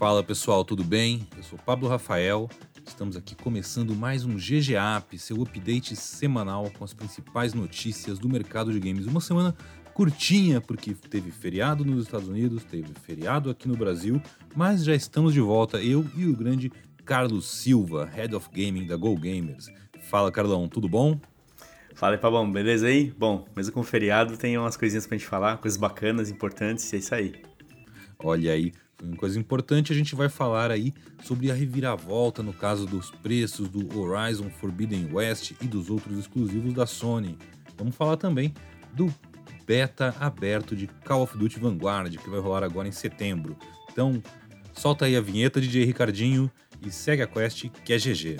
Fala pessoal, tudo bem? Eu sou Pablo Rafael. Estamos aqui começando mais um GGAP, seu update semanal com as principais notícias do mercado de games. Uma semana curtinha, porque teve feriado nos Estados Unidos, teve feriado aqui no Brasil, mas já estamos de volta, eu e o grande Carlos Silva, Head of Gaming da Go Gamers. Fala, Carlão, tudo bom? Fala aí, Pabão, beleza aí? Bom, mesmo com feriado, tem umas coisinhas pra gente falar, coisas bacanas, importantes, e é isso aí. Olha aí, uma coisa importante, a gente vai falar aí sobre a reviravolta no caso dos preços do Horizon Forbidden West e dos outros exclusivos da Sony. Vamos falar também do beta aberto de Call of Duty Vanguard, que vai rolar agora em setembro. Então, solta aí a vinheta, DJ Ricardinho, e segue a quest que é GG.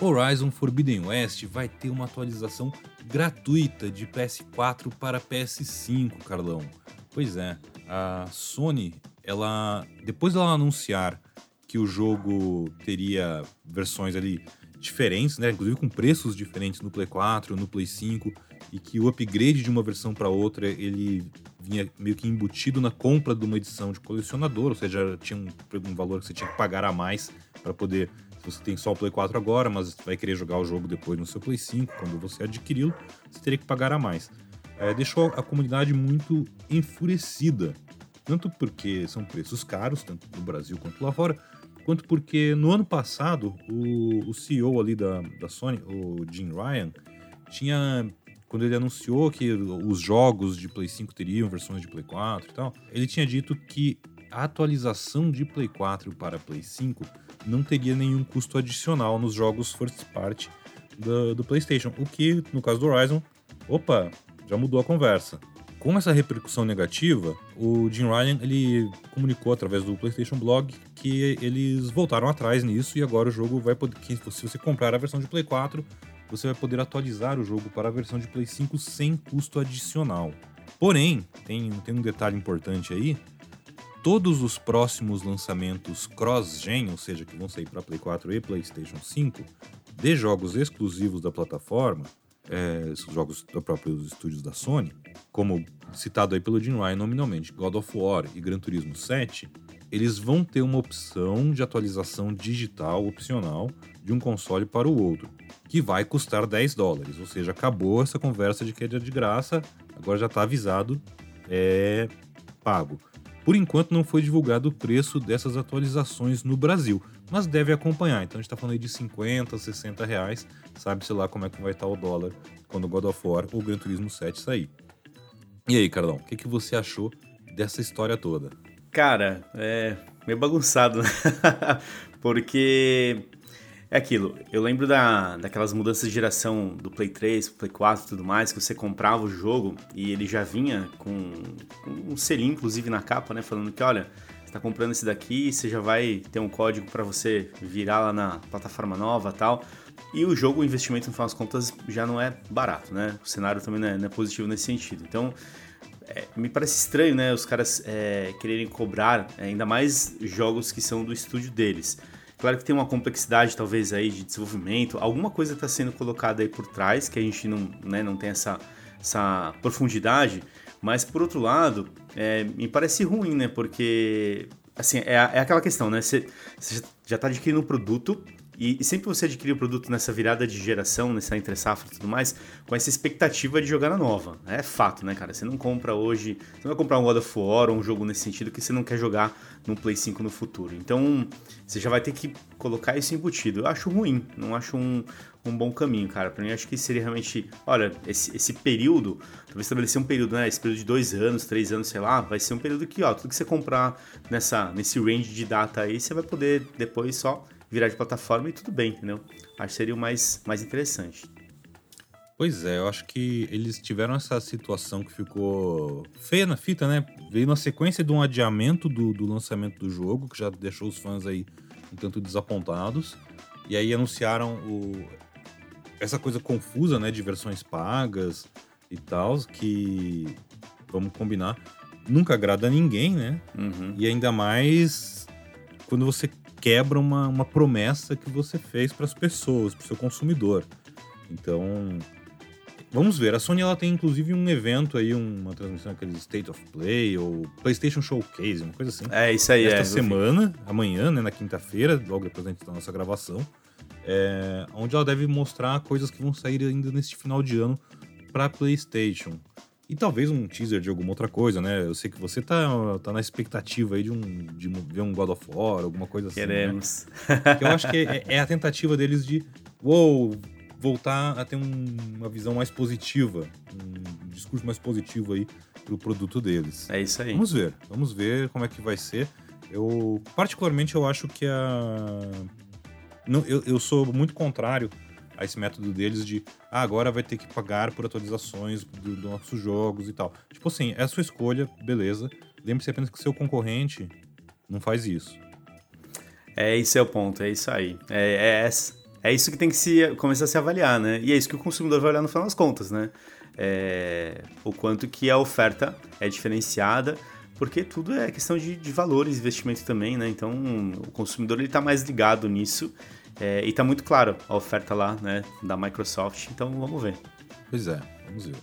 Horizon Forbidden West vai ter uma atualização gratuita de PS4 para PS5, Carlão. Pois é, a Sony, ela depois dela anunciar que o jogo teria versões ali diferentes, né, inclusive com preços diferentes no Play 4, no Play 5, e que o upgrade de uma versão para outra ele vinha meio que embutido na compra de uma edição de colecionador, ou seja, tinha um, um valor que você tinha que pagar a mais para poder você tem só o Play 4 agora, mas vai querer jogar o jogo depois no seu Play 5, quando você adquiri-lo, você teria que pagar a mais. É, deixou a comunidade muito enfurecida. Tanto porque são preços caros, tanto no Brasil quanto lá fora, quanto porque no ano passado o, o CEO ali da, da Sony, o Jim Ryan, tinha quando ele anunciou que os jogos de Play 5 teriam versões de Play 4 e tal, ele tinha dito que a atualização de Play 4 para Play 5 não teria nenhum custo adicional nos jogos first party do, do PlayStation. O que, no caso do Horizon, opa, já mudou a conversa. Com essa repercussão negativa, o Jim Ryan ele comunicou através do PlayStation Blog que eles voltaram atrás nisso e agora o jogo vai poder. Se você comprar a versão de Play 4, você vai poder atualizar o jogo para a versão de Play 5 sem custo adicional. Porém, tem, tem um detalhe importante aí, todos os próximos lançamentos cross-gen, ou seja, que vão sair para Play 4 e PlayStation 5, de jogos exclusivos da plataforma, é, jogos dos próprios estúdios da Sony, como citado aí pelo Jim Ryan nominalmente, God of War e Gran Turismo 7, eles vão ter uma opção de atualização digital opcional de um console para o outro, que vai custar 10 dólares. Ou seja, acabou essa conversa de que é de graça, agora já está avisado, é pago. Por enquanto não foi divulgado o preço dessas atualizações no Brasil, mas deve acompanhar. Então a gente está falando aí de 50, 60 reais. Sabe-se lá como é que vai estar o dólar quando o God of War ou o Gran Turismo 7 sair. E aí, Carlão, o que, que você achou dessa história toda? Cara, é meio bagunçado, né? Porque é aquilo, eu lembro da, daquelas mudanças de geração do Play 3, Play 4 e tudo mais, que você comprava o jogo e ele já vinha com, com um selinho, inclusive, na capa, né? Falando que, olha, você tá comprando esse daqui, você já vai ter um código para você virar lá na plataforma nova tal. E o jogo, o investimento, no final das contas, já não é barato, né? O cenário também não é, não é positivo nesse sentido. Então, é, me parece estranho, né? Os caras é, quererem cobrar ainda mais jogos que são do estúdio deles. Claro que tem uma complexidade, talvez, aí de desenvolvimento, alguma coisa está sendo colocada aí por trás, que a gente não, né, não tem essa, essa profundidade, mas por outro lado, é, me parece ruim, né? Porque, assim, é, é aquela questão, né? Você já está adquirindo um produto, e, e, sempre você adquire o produto nessa virada de geração, nessa entre safra e tudo mais, com essa expectativa de jogar na nova. É fato, né, cara? Você não compra hoje, você não vai comprar um God of War ou um jogo nesse sentido que você não quer jogar no Play 5 no futuro. Então, você já vai ter que colocar isso embutido. Eu acho ruim, não acho um, um bom caminho, cara. Pra mim, acho que seria realmente, olha, esse, esse período, talvez estabelecer um período, né? Esse período de dois anos, três anos, sei lá, vai ser um período que, ó, tudo que você comprar nessa, nesse range de data aí, você vai poder depois só virar de plataforma e tudo bem, entendeu? Acho que seria o mais, mais interessante. Pois é, eu acho que eles tiveram essa situação que ficou feia na fita, né? Veio na sequência de um adiamento do, do lançamento do jogo, que já deixou os fãs aí um tanto desapontados. E aí anunciaram o, essa coisa confusa, né, de versões pagas e tal, que, vamos combinar, nunca agrada a ninguém, né? Uhum. E ainda mais quando você quebra uma, uma promessa que você fez para as pessoas, para o seu consumidor. Então, Vamos ver. A Sony ela tem inclusive um evento aí, uma transmissão aquele State of Play ou PlayStation Showcase, uma coisa assim. É isso aí. Esta é, semana, amanhã, né, na quinta-feira, logo depois da nossa gravação, é, onde ela deve mostrar coisas que vão sair ainda neste final de ano para PlayStation. E talvez um teaser de alguma outra coisa, né? Eu sei que você tá, tá na expectativa aí de, um, de ver um God of War, alguma coisa assim. né? Queremos. Né? Eu acho que é, é, a tentativa deles de, uou, voltar a ter um, uma visão mais positiva, um discurso mais positivo aí pro produto deles. É isso aí. Vamos ver, vamos ver como é que vai ser. Eu, particularmente, eu acho que a. Não, eu, eu sou muito contrário a esse método deles de ah, agora vai ter que pagar por atualizações dos do nossos jogos e tal. Tipo assim, é a sua escolha, beleza. Lembre-se apenas que seu concorrente não faz isso. É, esse é o ponto, é isso aí. É, é, é isso que tem que se, começar a se avaliar, né? E é isso que o consumidor vai olhar no final das contas, né? É, o quanto que a oferta é diferenciada, porque tudo é questão de, de valores, investimento também, né? Então o consumidor ele está mais ligado nisso é, e tá muito claro a oferta lá, né, da Microsoft, então vamos ver. Pois é, vamos ver.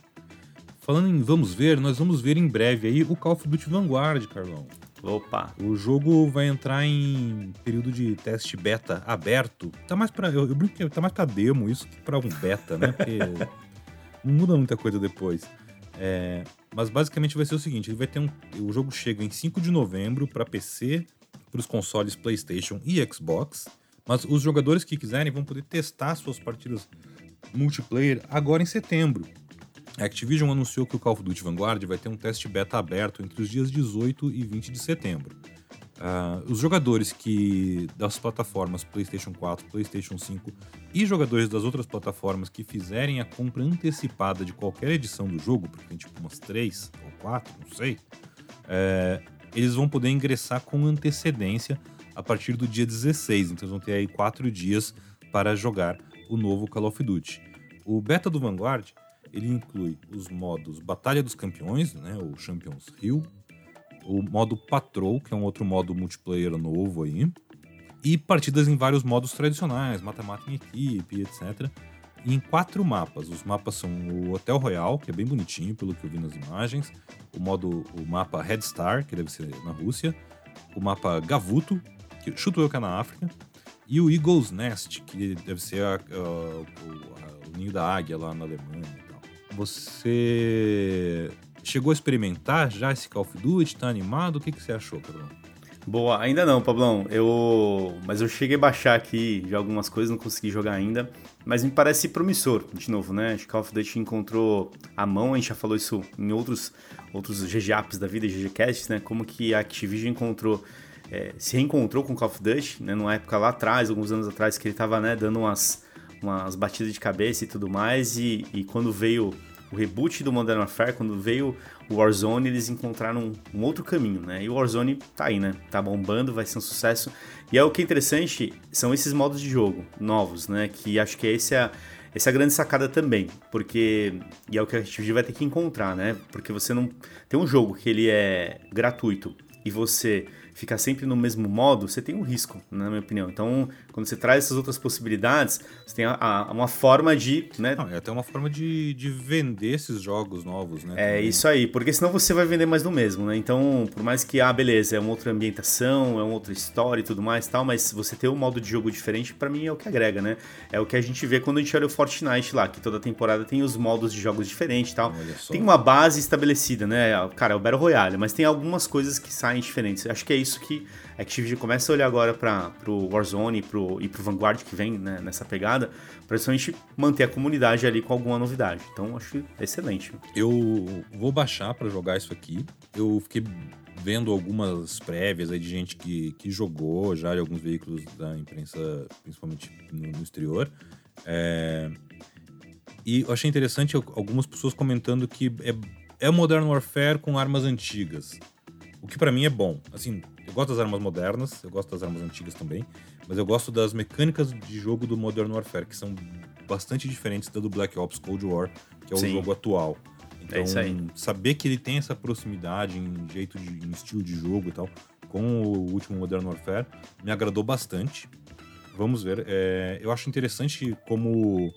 Falando em vamos ver, nós vamos ver em breve aí o Call of Duty Vanguard, Carlão. Opa! O jogo vai entrar em período de teste beta aberto. Tá mais para eu, eu brinco que tá mais para demo isso que para um beta, né? Porque não muda muita coisa depois. É, mas basicamente vai ser o seguinte, ele vai ter um, o jogo chega em 5 de novembro para PC, para os consoles PlayStation e Xbox. Mas os jogadores que quiserem vão poder testar suas partidas multiplayer agora em setembro. A Activision anunciou que o Call of Duty Vanguard vai ter um teste beta aberto entre os dias 18 e 20 de setembro. Uh, os jogadores que das plataformas PlayStation 4, PlayStation 5 e jogadores das outras plataformas que fizerem a compra antecipada de qualquer edição do jogo, porque tem tipo umas 3 ou 4, não sei, é, eles vão poder ingressar com antecedência a partir do dia 16, então vão ter aí quatro dias para jogar o novo Call of Duty. O beta do Vanguard ele inclui os modos Batalha dos Campeões, né, o Champions Hill, o modo Patrol, que é um outro modo multiplayer novo aí, e partidas em vários modos tradicionais, mata-mata em equipe, etc. E em quatro mapas. Os mapas são o Hotel Royal, que é bem bonitinho, pelo que eu vi nas imagens, o modo o mapa Red Star, que deve ser na Rússia, o mapa Gavuto, que chuto eu que é na África, e o Eagle's Nest, que deve ser a, a, o, o ninho da águia lá na Alemanha e tal. Você chegou a experimentar já esse Call of Duty? Tá animado? O que, que você achou, Carlão? Boa, ainda não, Pablão. Eu, mas eu cheguei a baixar aqui já algumas coisas, não consegui jogar ainda, mas me parece promissor, de novo, né? Acho que Call of Duty encontrou a mão, a gente já falou isso em outros outros GGAPs da vida, GGCasts, né? Como que a Activision encontrou é, se reencontrou com Call of Duty, né, numa época lá atrás, alguns anos atrás, que ele estava né, dando umas, umas batidas de cabeça e tudo mais, e, e quando veio o reboot do Modern Warfare, quando veio o Warzone, eles encontraram um, um, outro caminho, né? E o Warzone tá aí, né? Tá bombando, vai ser um sucesso. E é o que é interessante são esses modos de jogo novos, né? Que acho que esse é, essa é a grande sacada também, porque e é o que a gente vai ter que encontrar, né? Porque você não tem um jogo que ele é gratuito e você ficar sempre no mesmo modo, você tem um risco, na minha opinião. Então, quando você traz essas outras possibilidades, você tem a, a, uma forma de. Né? Não, é até uma forma de, de vender esses jogos novos, né? É também. isso aí, porque senão você vai vender mais do mesmo, né? Então, por mais que, ah, beleza, é uma outra ambientação, é uma outra história e tudo mais tal, mas você ter um modo de jogo diferente, para mim é o que agrega, né? É o que a gente vê quando a gente olha o Fortnite lá, que toda temporada tem os modos de jogos diferentes e tal. Tem uma base estabelecida, né? Cara, é o Battle Royale, mas tem algumas coisas que saem diferentes. Acho que é isso que a Activision começa a olhar agora para o Warzone pro, e pro Vanguard que vem né, nessa pegada, para gente manter a comunidade ali com alguma novidade. Então acho excelente. Eu vou baixar para jogar isso aqui. Eu fiquei vendo algumas prévias aí de gente que, que jogou já em alguns veículos da imprensa, principalmente no, no exterior. É... E eu achei interessante algumas pessoas comentando que é, é Modern Warfare com armas antigas. O que para mim é bom. Assim, eu gosto das armas modernas, eu gosto das armas antigas também, mas eu gosto das mecânicas de jogo do Modern Warfare, que são bastante diferentes da do Black Ops Cold War, que é o Sim. jogo atual. É então, é saber que ele tem essa proximidade em jeito de em estilo de jogo e tal, com o último Modern Warfare, me agradou bastante. Vamos ver. É, eu acho interessante como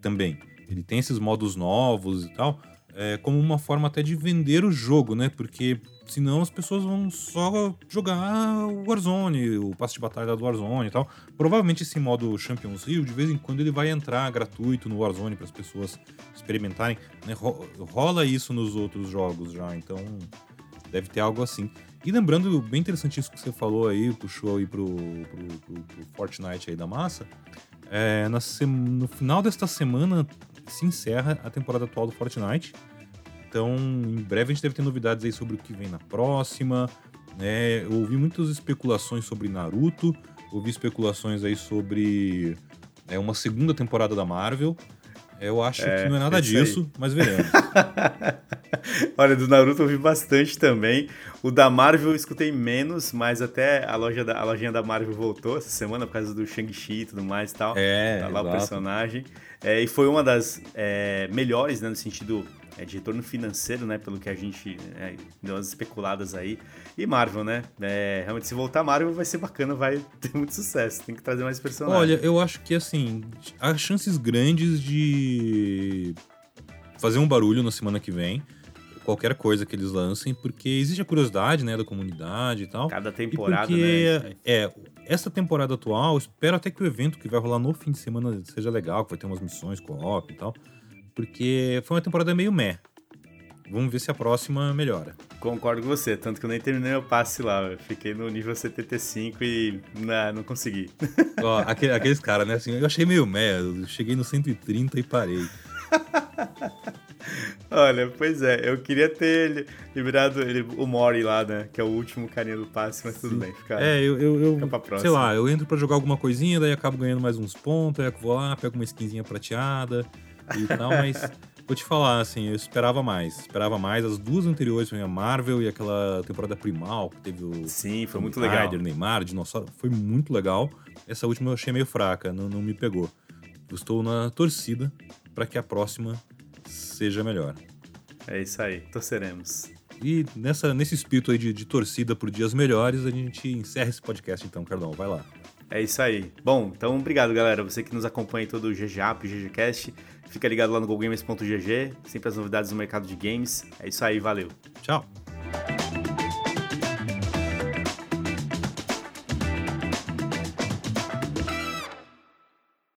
também ele tem esses modos novos e tal, é, como uma forma até de vender o jogo, né? Porque senão as pessoas vão só jogar o Warzone, o passe de batalha do Warzone e tal. Provavelmente esse modo Champions League, de vez em quando ele vai entrar gratuito no Warzone para as pessoas experimentarem. Né? Rola isso nos outros jogos já, então deve ter algo assim. E lembrando, bem interessante isso que você falou aí, puxou aí pro, pro, pro, pro Fortnite aí da massa. É, na, no final desta semana se encerra a temporada atual do Fortnite. Então, em breve a gente deve ter novidades aí sobre o que vem na próxima. Né? Eu ouvi muitas especulações sobre Naruto, ouvi especulações aí sobre é, uma segunda temporada da Marvel. Eu acho é, que não é nada disso, aí. mas veremos. Olha, do Naruto eu vi bastante também. O da Marvel eu escutei menos, mas até a, loja da, a lojinha da Marvel voltou essa semana por causa do Shang-Chi e tudo mais e tal. É, tá lá exato. o personagem. É, e foi uma das é, melhores, né, no sentido é, de retorno financeiro, né? Pelo que a gente é, deu umas especuladas aí. E Marvel, né? É, realmente, se voltar Marvel vai ser bacana, vai ter muito sucesso. Tem que trazer mais personagens. Olha, eu acho que assim, há chances grandes de fazer um barulho na semana que vem. Qualquer coisa que eles lancem, porque existe a curiosidade, né, da comunidade e tal. Cada temporada, porque, né? É, essa temporada atual, espero até que o evento que vai rolar no fim de semana seja legal, que vai ter umas missões co-op e tal porque foi uma temporada meio meh. Vamos ver se a próxima melhora. Concordo com você, tanto que eu nem terminei o passe lá. Eu fiquei no nível 75 e não, não consegui. Ó, aquele, aqueles caras, né? Assim, eu achei meio meh. Eu cheguei no 130 e parei. Olha, pois é, eu queria ter liberado ele, o Mori lá, né? Que é o último carinha do passe, mas Sim. tudo bem. Fica, é, eu, eu, eu sei lá, eu entro pra jogar alguma coisinha, daí acabo ganhando mais uns pontos, aí eu vou lá, pego uma skinzinha prateada e tal, mas vou te falar, assim, eu esperava mais. Esperava mais. As duas anteriores foi a Marvel e aquela temporada primal que teve o. Sim, foi muito legal. Rider, Neymar, Dinossauro. Foi muito legal. Essa última eu achei meio fraca, não, não me pegou. Eu estou na torcida para que a próxima seja melhor. É isso aí, torceremos. E nessa, nesse espírito aí de, de torcida por dias melhores, a gente encerra esse podcast então, Cardão. Vai lá. É isso aí. Bom, então obrigado, galera. Você que nos acompanha em todo o GGAP, GGCast. Fica ligado lá no GoGamers.gg, sempre as novidades do mercado de games. É isso aí, valeu. Tchau.